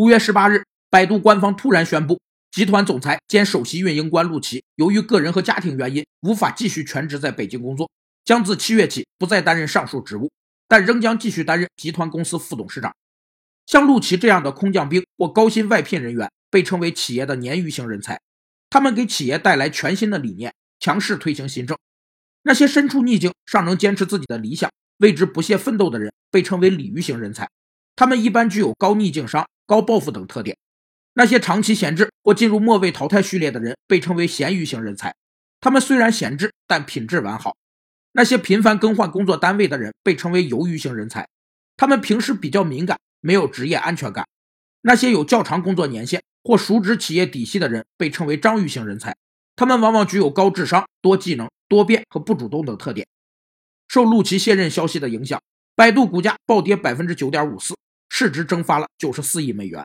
五月十八日，百度官方突然宣布，集团总裁兼首席运营官陆琪由于个人和家庭原因，无法继续全职在北京工作，将自七月起不再担任上述职务，但仍将继续担任集团公司副董事长。像陆琪这样的空降兵或高薪外聘人员，被称为企业的鲶鱼型人才，他们给企业带来全新的理念，强势推行新政。那些身处逆境尚能坚持自己的理想，为之不懈奋斗的人，被称为鲤鱼型人才，他们一般具有高逆境商。高抱负等特点，那些长期闲置或进入末位淘汰序列的人被称为咸鱼型人才。他们虽然闲置，但品质完好。那些频繁更换工作单位的人被称为鱿鱼型人才。他们平时比较敏感，没有职业安全感。那些有较长工作年限或熟知企业底细的人被称为章鱼型人才。他们往往具有高智商、多技能、多变和不主动等特点。受陆琪卸任消息的影响，百度股价暴跌百分之九点五四。市值蒸发了九十四亿美元。